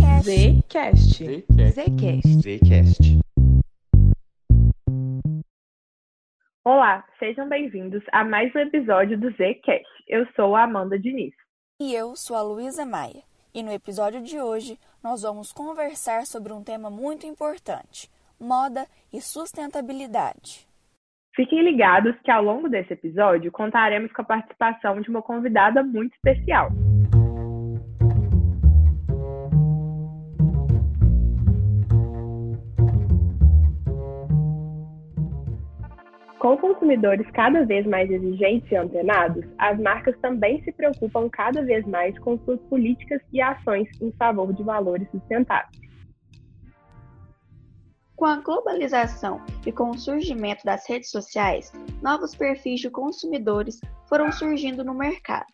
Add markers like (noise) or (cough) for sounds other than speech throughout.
Zcast. Zcast. Zcast. Olá, sejam bem-vindos a mais um episódio do Zcast. Eu sou a Amanda Diniz. E eu sou a Luísa Maia. E no episódio de hoje nós vamos conversar sobre um tema muito importante: moda e sustentabilidade. Fiquem ligados que ao longo desse episódio contaremos com a participação de uma convidada muito especial. Com consumidores cada vez mais exigentes e antenados, as marcas também se preocupam cada vez mais com suas políticas e ações em favor de valores sustentáveis. Com a globalização e com o surgimento das redes sociais, novos perfis de consumidores foram surgindo no mercado.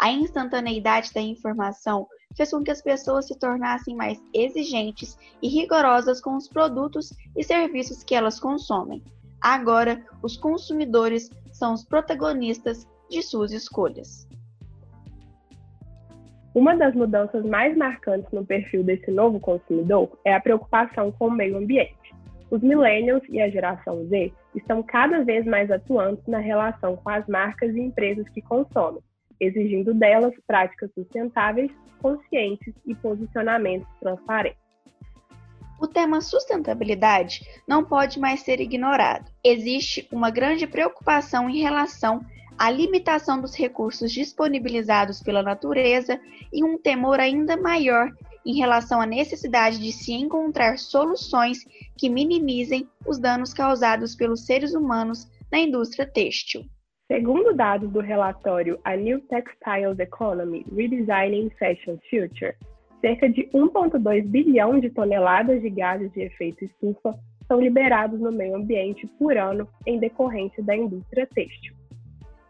A instantaneidade da informação fez com que as pessoas se tornassem mais exigentes e rigorosas com os produtos e serviços que elas consomem Agora, os consumidores são os protagonistas de suas escolhas. Uma das mudanças mais marcantes no perfil desse novo consumidor é a preocupação com o meio ambiente. Os millennials e a geração Z estão cada vez mais atuantes na relação com as marcas e empresas que consomem, exigindo delas práticas sustentáveis, conscientes e posicionamentos transparentes. O tema sustentabilidade não pode mais ser ignorado. Existe uma grande preocupação em relação à limitação dos recursos disponibilizados pela natureza e um temor ainda maior em relação à necessidade de se encontrar soluções que minimizem os danos causados pelos seres humanos na indústria têxtil. Segundo dados do relatório A New Textiles Economy Redesigning Fashion Future, cerca de 1,2 bilhão de toneladas de gases de efeito estufa são liberados no meio ambiente por ano em decorrência da indústria têxtil.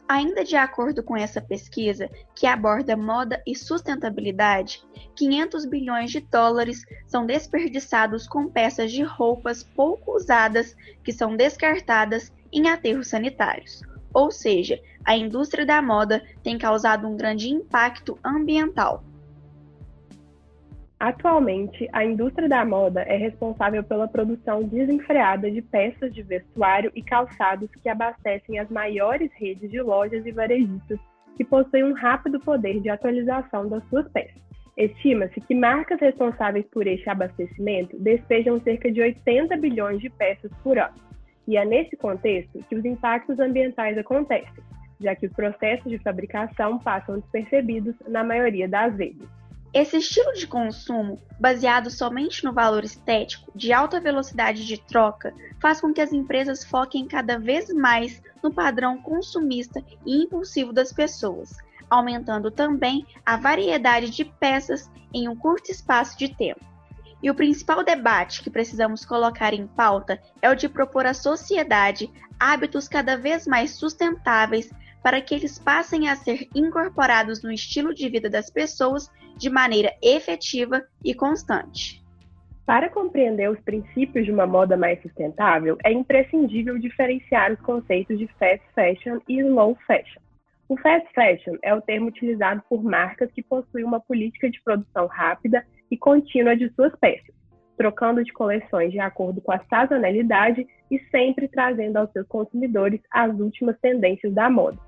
Ainda de acordo com essa pesquisa, que aborda moda e sustentabilidade, 500 bilhões de dólares são desperdiçados com peças de roupas pouco usadas que são descartadas em aterros sanitários. Ou seja, a indústria da moda tem causado um grande impacto ambiental, Atualmente, a indústria da moda é responsável pela produção desenfreada de peças de vestuário e calçados que abastecem as maiores redes de lojas e varejistas que possuem um rápido poder de atualização das suas peças. Estima-se que marcas responsáveis por este abastecimento despejam cerca de 80 bilhões de peças por ano. E é nesse contexto que os impactos ambientais acontecem, já que os processos de fabricação passam despercebidos na maioria das vezes. Esse estilo de consumo, baseado somente no valor estético de alta velocidade de troca, faz com que as empresas foquem cada vez mais no padrão consumista e impulsivo das pessoas, aumentando também a variedade de peças em um curto espaço de tempo. E o principal debate que precisamos colocar em pauta é o de propor à sociedade hábitos cada vez mais sustentáveis para que eles passem a ser incorporados no estilo de vida das pessoas de maneira efetiva e constante. Para compreender os princípios de uma moda mais sustentável, é imprescindível diferenciar os conceitos de fast fashion e slow fashion. O fast fashion é o termo utilizado por marcas que possuem uma política de produção rápida e contínua de suas peças, trocando de coleções de acordo com a sazonalidade e sempre trazendo aos seus consumidores as últimas tendências da moda.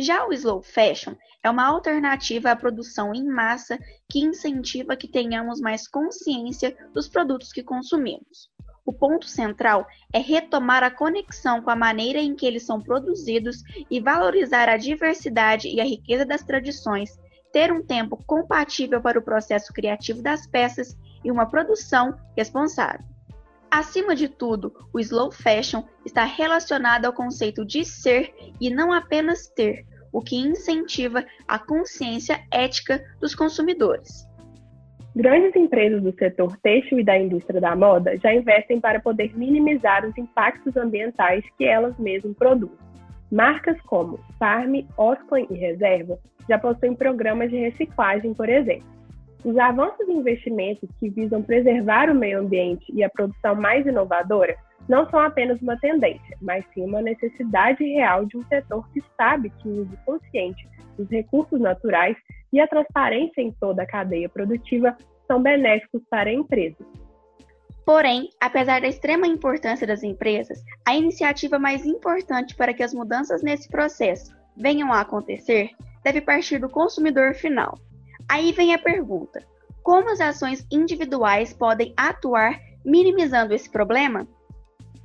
Já o slow fashion é uma alternativa à produção em massa que incentiva que tenhamos mais consciência dos produtos que consumimos. O ponto central é retomar a conexão com a maneira em que eles são produzidos e valorizar a diversidade e a riqueza das tradições, ter um tempo compatível para o processo criativo das peças e uma produção responsável. Acima de tudo, o slow fashion está relacionado ao conceito de ser e não apenas ter, o que incentiva a consciência ética dos consumidores. Grandes empresas do setor têxtil e da indústria da moda já investem para poder minimizar os impactos ambientais que elas mesmas produzem. Marcas como Farm, Osclan e Reserva já possuem programas de reciclagem, por exemplo. Os avanços em investimentos que visam preservar o meio ambiente e a produção mais inovadora não são apenas uma tendência, mas sim uma necessidade real de um setor que sabe que o uso consciente dos recursos naturais e a transparência em toda a cadeia produtiva são benéficos para a empresa. Porém, apesar da extrema importância das empresas, a iniciativa mais importante para que as mudanças nesse processo venham a acontecer deve partir do consumidor final. Aí vem a pergunta: como as ações individuais podem atuar minimizando esse problema?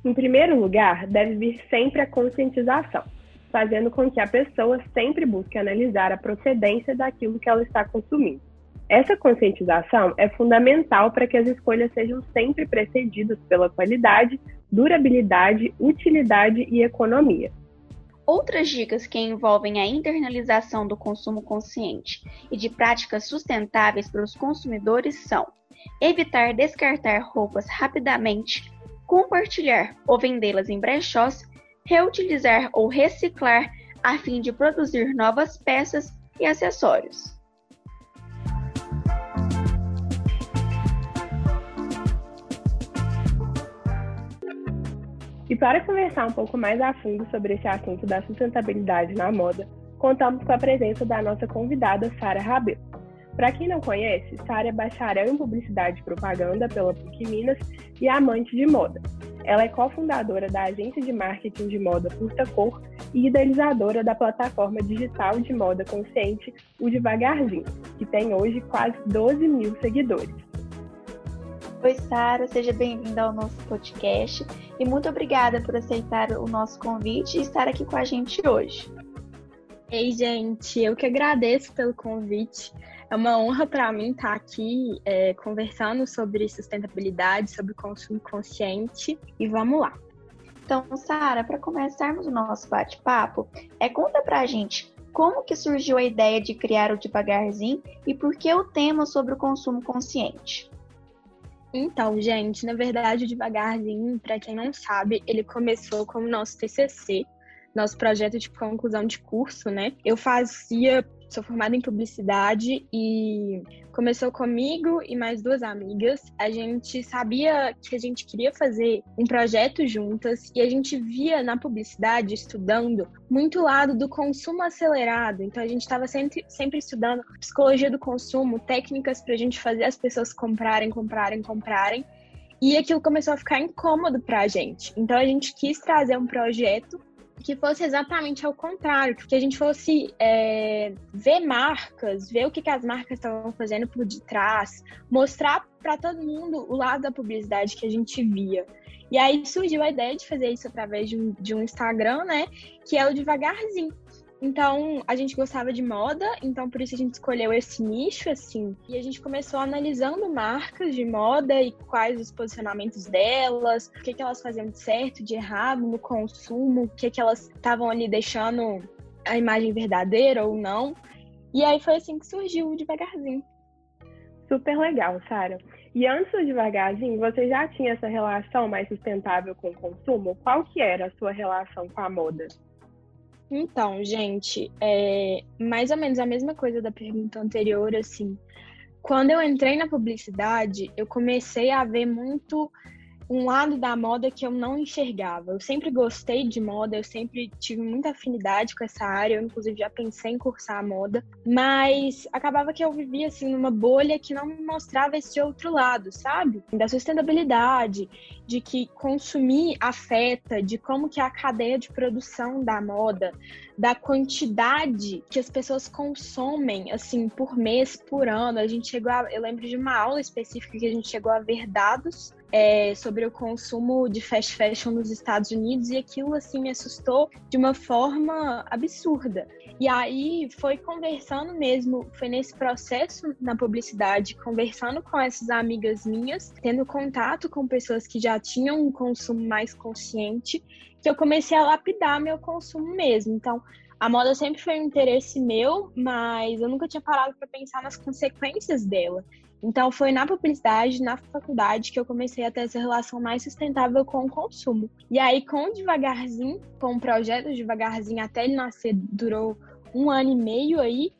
Em primeiro lugar, deve vir sempre a conscientização, fazendo com que a pessoa sempre busque analisar a procedência daquilo que ela está consumindo. Essa conscientização é fundamental para que as escolhas sejam sempre precedidas pela qualidade, durabilidade, utilidade e economia. Outras dicas que envolvem a internalização do consumo consciente e de práticas sustentáveis para os consumidores são evitar descartar roupas rapidamente, compartilhar ou vendê-las em brechós, reutilizar ou reciclar a fim de produzir novas peças e acessórios. E para conversar um pouco mais a fundo sobre esse assunto da sustentabilidade na moda, contamos com a presença da nossa convidada Sara Rabelo. Para quem não conhece, Sara é bacharel em Publicidade e Propaganda pela PUC Minas e amante de moda. Ela é cofundadora da agência de marketing de moda Curta Cor e idealizadora da plataforma digital de moda consciente O Devagarzinho, que tem hoje quase 12 mil seguidores. Oi, Sara, seja bem-vinda ao nosso podcast e muito obrigada por aceitar o nosso convite e estar aqui com a gente hoje. Ei, gente, eu que agradeço pelo convite. É uma honra para mim estar aqui é, conversando sobre sustentabilidade, sobre consumo consciente e vamos lá. Então, Sara, para começarmos o nosso bate-papo, é conta pra gente como que surgiu a ideia de criar o Devagarzinho e por que o tema sobre o consumo consciente. Então, gente, na verdade, Devagarzinho, para quem não sabe, ele começou como nosso TCC, nosso projeto de conclusão de curso, né? Eu fazia sou formada em publicidade e começou comigo e mais duas amigas. A gente sabia que a gente queria fazer um projeto juntas e a gente via na publicidade, estudando, muito lado do consumo acelerado. Então a gente estava sempre, sempre estudando psicologia do consumo, técnicas para a gente fazer as pessoas comprarem, comprarem, comprarem. E aquilo começou a ficar incômodo para a gente. Então a gente quis trazer um projeto que fosse exatamente ao contrário, que a gente fosse é, ver marcas, ver o que, que as marcas estavam fazendo por detrás, mostrar para todo mundo o lado da publicidade que a gente via. E aí surgiu a ideia de fazer isso através de um, de um Instagram, né? Que é o Devagarzinho. Então, a gente gostava de moda, então por isso a gente escolheu esse nicho, assim. E a gente começou analisando marcas de moda e quais os posicionamentos delas, o que, que elas faziam de certo, de errado no consumo, o que, que elas estavam ali deixando a imagem verdadeira ou não. E aí foi assim que surgiu devagarzinho. Super legal, Sara. E antes do devagarzinho, você já tinha essa relação mais sustentável com o consumo? Qual que era a sua relação com a moda? Então, gente, é mais ou menos a mesma coisa da pergunta anterior, assim. Quando eu entrei na publicidade, eu comecei a ver muito um lado da moda que eu não enxergava. Eu sempre gostei de moda, eu sempre tive muita afinidade com essa área, eu inclusive já pensei em cursar a moda, mas acabava que eu vivia assim numa bolha que não me mostrava esse outro lado, sabe? Da sustentabilidade, de que consumir afeta, de como que é a cadeia de produção da moda, da quantidade que as pessoas consomem, assim, por mês, por ano. A gente chegou a, eu lembro de uma aula específica que a gente chegou a ver dados é, sobre o consumo de fast fashion nos Estados Unidos e aquilo assim me assustou de uma forma absurda. E aí foi conversando mesmo, foi nesse processo na publicidade, conversando com essas amigas minhas, tendo contato com pessoas que já tinham um consumo mais consciente, que eu comecei a lapidar meu consumo mesmo. Então, a moda sempre foi um interesse meu, mas eu nunca tinha parado para pensar nas consequências dela. Então, foi na publicidade, na faculdade, que eu comecei a ter essa relação mais sustentável com o consumo. E aí, com o Devagarzinho, com o projeto Devagarzinho até ele nascer, durou um ano e meio aí,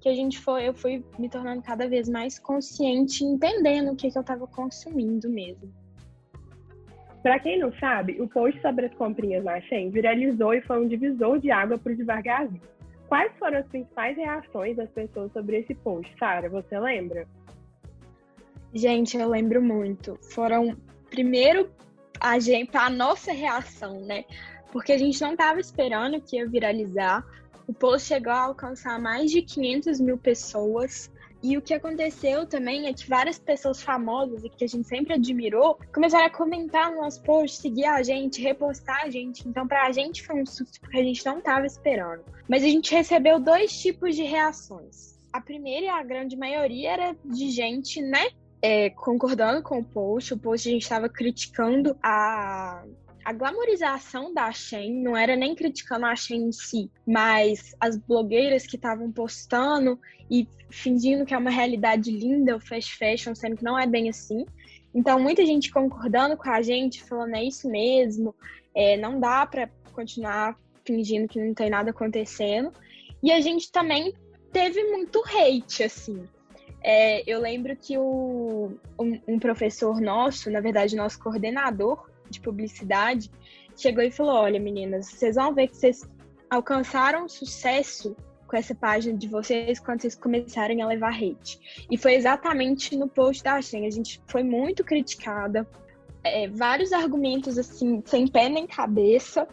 que a gente foi, eu fui me tornando cada vez mais consciente, entendendo o que, que eu estava consumindo mesmo. Para quem não sabe, o post sobre as comprinhas na Shein viralizou e foi um divisor de água para o devagarzinho. Quais foram as principais reações das pessoas sobre esse post, Sara? Você lembra? Gente, eu lembro muito. Foram, primeiro, a gente, a nossa reação, né? Porque a gente não estava esperando que ia viralizar. O post chegou a alcançar mais de 500 mil pessoas. E o que aconteceu também é que várias pessoas famosas e que a gente sempre admirou começaram a comentar no nosso post, seguir a gente, repostar a gente. Então, pra gente foi um susto porque a gente não tava esperando. Mas a gente recebeu dois tipos de reações. A primeira e a grande maioria era de gente, né, é, concordando com o post. O post a gente estava criticando a a glamorização da Shein não era nem criticando a Shein em si, mas as blogueiras que estavam postando e fingindo que é uma realidade linda o fast fashion, sendo que não é bem assim. Então, muita gente concordando com a gente, falando é isso mesmo, é, não dá para continuar fingindo que não tem nada acontecendo. E a gente também teve muito hate, assim. É, eu lembro que o, um, um professor nosso, na verdade, nosso coordenador, de publicidade chegou e falou: Olha, meninas, vocês vão ver que vocês alcançaram sucesso com essa página de vocês quando vocês começarem a levar hate. E foi exatamente no post da Shen. A gente foi muito criticada. É, vários argumentos, assim, sem pé nem cabeça.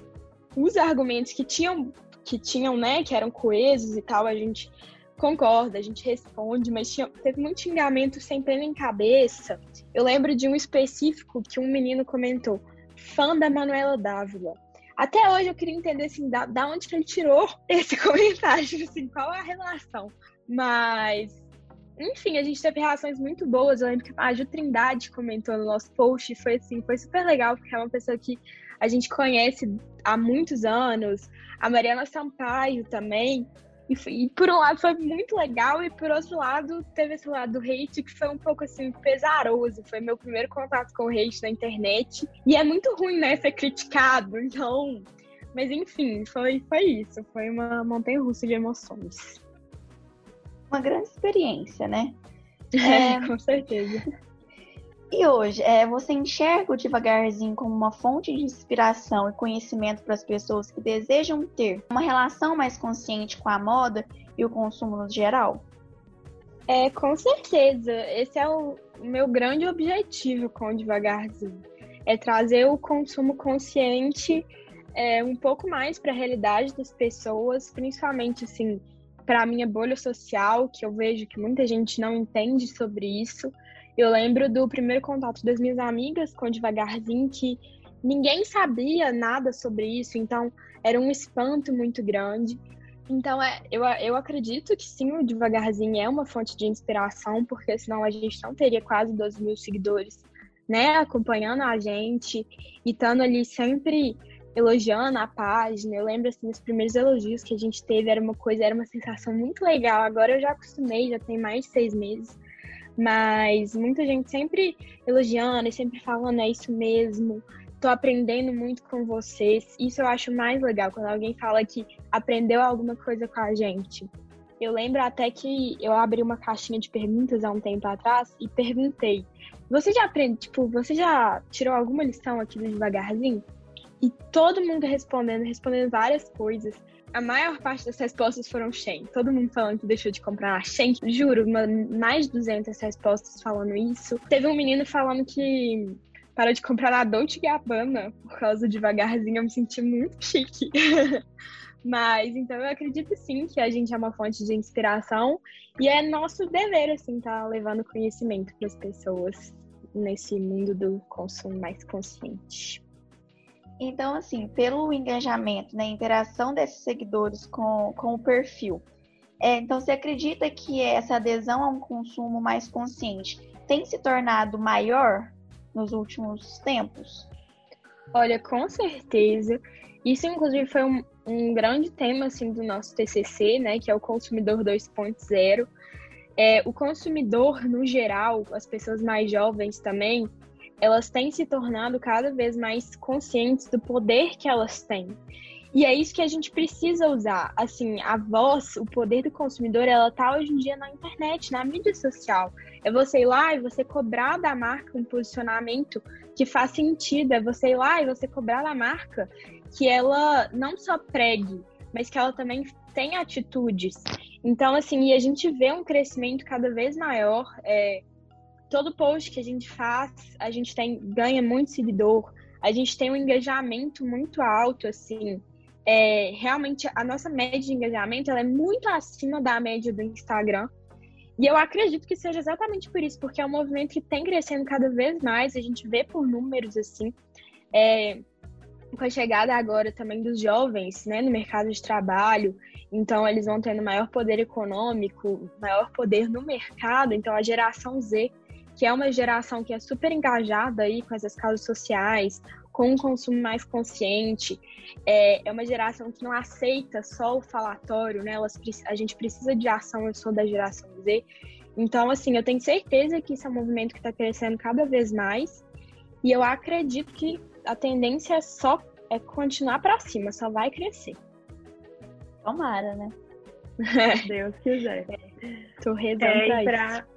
Os argumentos que tinham, que tinham, né, que eram coesos e tal, a gente concorda, a gente responde, mas tinha, teve muito xingamento sem pé nem cabeça. Eu lembro de um específico que um menino comentou, fã da Manuela Dávila. Até hoje eu queria entender assim, da, da onde que ele tirou (laughs) esse comentário, assim, qual a relação. Mas, enfim, a gente teve reações muito boas. Eu lembro que a Ju Trindade comentou no nosso post, foi assim, foi super legal, porque é uma pessoa que a gente conhece há muitos anos. A Mariana Sampaio também. E, e, por um lado foi muito legal, e por outro lado teve esse lado do hate que foi um pouco assim pesaroso. Foi meu primeiro contato com o hate na internet. E é muito ruim, né, ser criticado, então. Mas enfim, foi, foi isso. Foi uma montanha russa de emoções. Uma grande experiência, né? (laughs) É, é... com certeza. E hoje, é, você enxerga o devagarzinho como uma fonte de inspiração e conhecimento para as pessoas que desejam ter uma relação mais consciente com a moda e o consumo no geral? É, com certeza. Esse é o meu grande objetivo com o devagarzinho. É trazer o consumo consciente é, um pouco mais para a realidade das pessoas, principalmente assim para a minha bolha social, que eu vejo que muita gente não entende sobre isso. Eu lembro do primeiro contato das minhas amigas com Devagarzinho, que ninguém sabia nada sobre isso, então era um espanto muito grande. Então, é, eu, eu acredito que sim, o Devagarzinho é uma fonte de inspiração, porque senão a gente não teria quase 12 mil seguidores, né, acompanhando a gente e estando ali sempre elogiando a página. Eu lembro, assim, os primeiros elogios que a gente teve, era uma coisa, era uma sensação muito legal. Agora eu já acostumei, já tem mais de seis meses. Mas muita gente sempre elogiando e sempre falando, é isso mesmo, tô aprendendo muito com vocês. Isso eu acho mais legal, quando alguém fala que aprendeu alguma coisa com a gente. Eu lembro até que eu abri uma caixinha de perguntas há um tempo atrás e perguntei: Você já aprende, tipo, você já tirou alguma lição aqui do devagarzinho? E todo mundo respondendo, respondendo várias coisas a maior parte das respostas foram Shein. Todo mundo falando que deixou de comprar a Shein. Juro, uma, mais de 200 respostas falando isso. Teve um menino falando que parou de comprar a Dolce Gabbana por causa de devagarzinho. Eu me senti muito chique. (laughs) Mas, então, eu acredito sim que a gente é uma fonte de inspiração e é nosso dever, assim, estar tá levando conhecimento para as pessoas nesse mundo do consumo mais consciente. Então, assim, pelo engajamento, né, interação desses seguidores com, com o perfil, é, então você acredita que essa adesão a um consumo mais consciente tem se tornado maior nos últimos tempos? Olha, com certeza. Isso, inclusive, foi um, um grande tema assim, do nosso TCC, né, que é o consumidor 2.0. É, o consumidor, no geral, as pessoas mais jovens também, elas têm se tornado cada vez mais conscientes do poder que elas têm. E é isso que a gente precisa usar. Assim, a voz, o poder do consumidor, ela tá hoje em dia na internet, na mídia social. É você ir lá e você cobrar da marca um posicionamento que faz sentido. É você ir lá e você cobrar da marca que ela não só pregue, mas que ela também tenha atitudes. Então, assim, e a gente vê um crescimento cada vez maior. É, todo post que a gente faz, a gente tem ganha muito seguidor, a gente tem um engajamento muito alto, assim. É, realmente, a nossa média de engajamento ela é muito acima da média do Instagram. E eu acredito que seja exatamente por isso, porque é um movimento que tem crescendo cada vez mais, a gente vê por números, assim. É, com a chegada agora também dos jovens né, no mercado de trabalho, então eles vão tendo maior poder econômico, maior poder no mercado. Então a geração Z, que é uma geração que é super engajada aí com essas causas sociais, com um consumo mais consciente, é, é uma geração que não aceita só o falatório, né? Elas, a gente precisa de ação, eu sou da geração Z. Então, assim, eu tenho certeza que isso é um movimento que está crescendo cada vez mais. E eu acredito que a tendência é só é continuar para cima, só vai crescer. Tomara, né? (laughs) Deus quiser. Tô rezando é, pra, isso.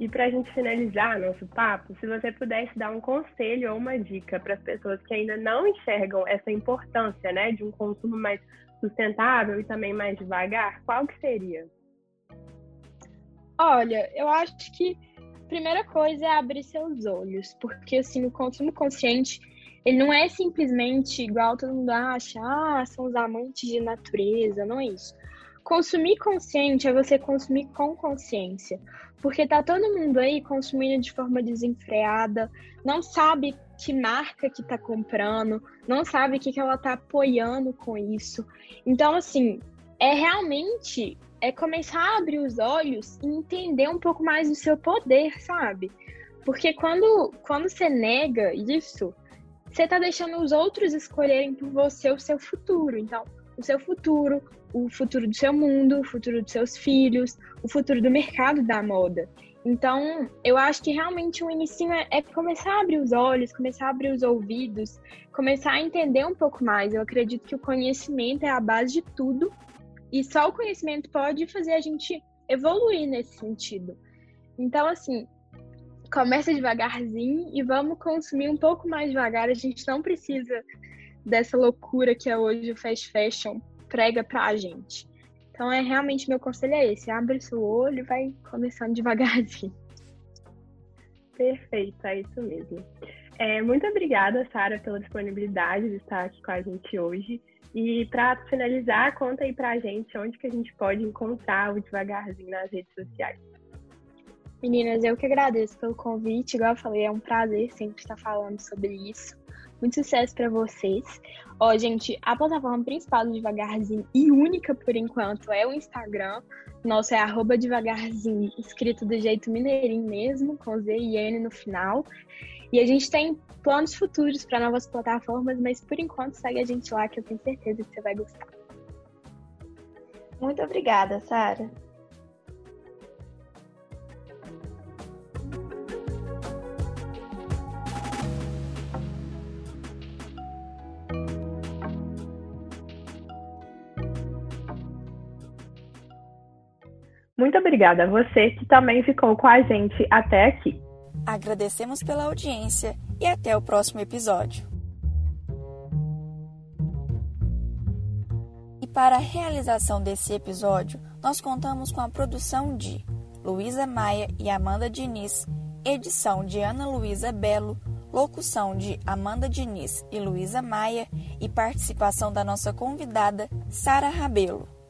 E para a gente finalizar nosso papo, se você pudesse dar um conselho ou uma dica para as pessoas que ainda não enxergam essa importância, né, de um consumo mais sustentável e também mais devagar, qual que seria? Olha, eu acho que a primeira coisa é abrir seus olhos, porque assim, o consumo consciente ele não é simplesmente igual todo mundo acha, ah, são os amantes de natureza, não é isso. Consumir consciente é você consumir com consciência, porque tá todo mundo aí consumindo de forma desenfreada, não sabe que marca que tá comprando, não sabe o que, que ela tá apoiando com isso. Então, assim, é realmente é começar a abrir os olhos e entender um pouco mais do seu poder, sabe? Porque quando, quando você nega isso, você está deixando os outros escolherem por você o seu futuro. Então, o seu futuro, o futuro do seu mundo, o futuro dos seus filhos, o futuro do mercado da moda. Então, eu acho que realmente o início é, é, começar a abrir os olhos, começar a abrir os ouvidos, começar a entender um pouco mais. Eu acredito que o conhecimento é a base de tudo e só o conhecimento pode fazer a gente evoluir nesse sentido. Então, assim, começa devagarzinho e vamos consumir um pouco mais devagar. A gente não precisa dessa loucura que é hoje o fast fashion prega pra gente. Então é realmente meu conselho é esse, abre seu olho e vai começando devagarzinho. (laughs) Perfeito, é isso mesmo. É, muito obrigada, Sara, pela disponibilidade de estar aqui com a gente hoje. E para finalizar, conta aí pra gente onde que a gente pode encontrar o Devagarzinho nas redes sociais. Meninas, eu que agradeço pelo convite. Igual eu falei, é um prazer sempre estar falando sobre isso. Muito sucesso para vocês. Ó, gente, a plataforma principal do Devagarzinho e única por enquanto é o Instagram. Nosso é arroba devagarzinho, escrito do jeito mineirinho mesmo, com Z e N no final. E a gente tem planos futuros para novas plataformas, mas por enquanto segue a gente lá que eu tenho certeza que você vai gostar. Muito obrigada, Sara. Muito obrigada a você que também ficou com a gente até aqui. Agradecemos pela audiência e até o próximo episódio. E para a realização desse episódio, nós contamos com a produção de Luísa Maia e Amanda Diniz, edição de Ana Luísa Belo, locução de Amanda Diniz e Luísa Maia e participação da nossa convidada Sara Rabelo.